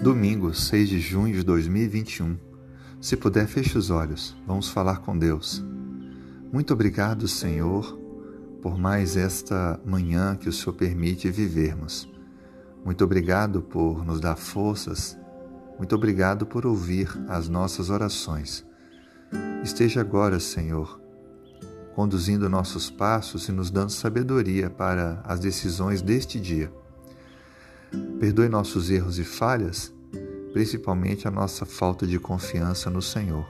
Domingo, 6 de junho de 2021. Se puder, feche os olhos. Vamos falar com Deus. Muito obrigado, Senhor, por mais esta manhã que o Senhor permite vivermos. Muito obrigado por nos dar forças. Muito obrigado por ouvir as nossas orações. Esteja agora, Senhor, conduzindo nossos passos e nos dando sabedoria para as decisões deste dia. Perdoe nossos erros e falhas, principalmente a nossa falta de confiança no Senhor.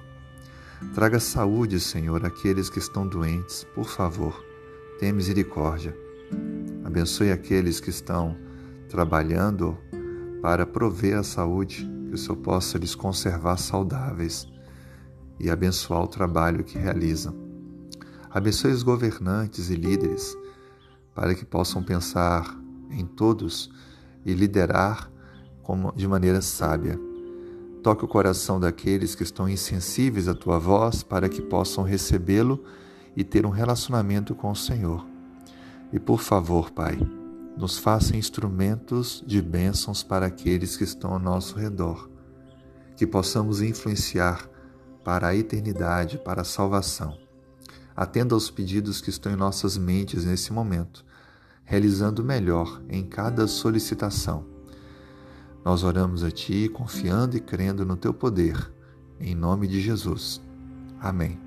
Traga saúde, Senhor, àqueles que estão doentes, por favor. Tenha misericórdia. Abençoe aqueles que estão trabalhando para prover a saúde, que o Senhor possa lhes conservar saudáveis e abençoar o trabalho que realizam. Abençoe os governantes e líderes para que possam pensar em todos e liderar de maneira sábia. Toque o coração daqueles que estão insensíveis à tua voz para que possam recebê-lo e ter um relacionamento com o Senhor. E por favor, Pai, nos faça instrumentos de bênçãos para aqueles que estão ao nosso redor, que possamos influenciar para a eternidade, para a salvação. Atenda aos pedidos que estão em nossas mentes nesse momento realizando melhor em cada solicitação. Nós oramos a Ti, confiando e crendo no Teu poder. Em nome de Jesus. Amém.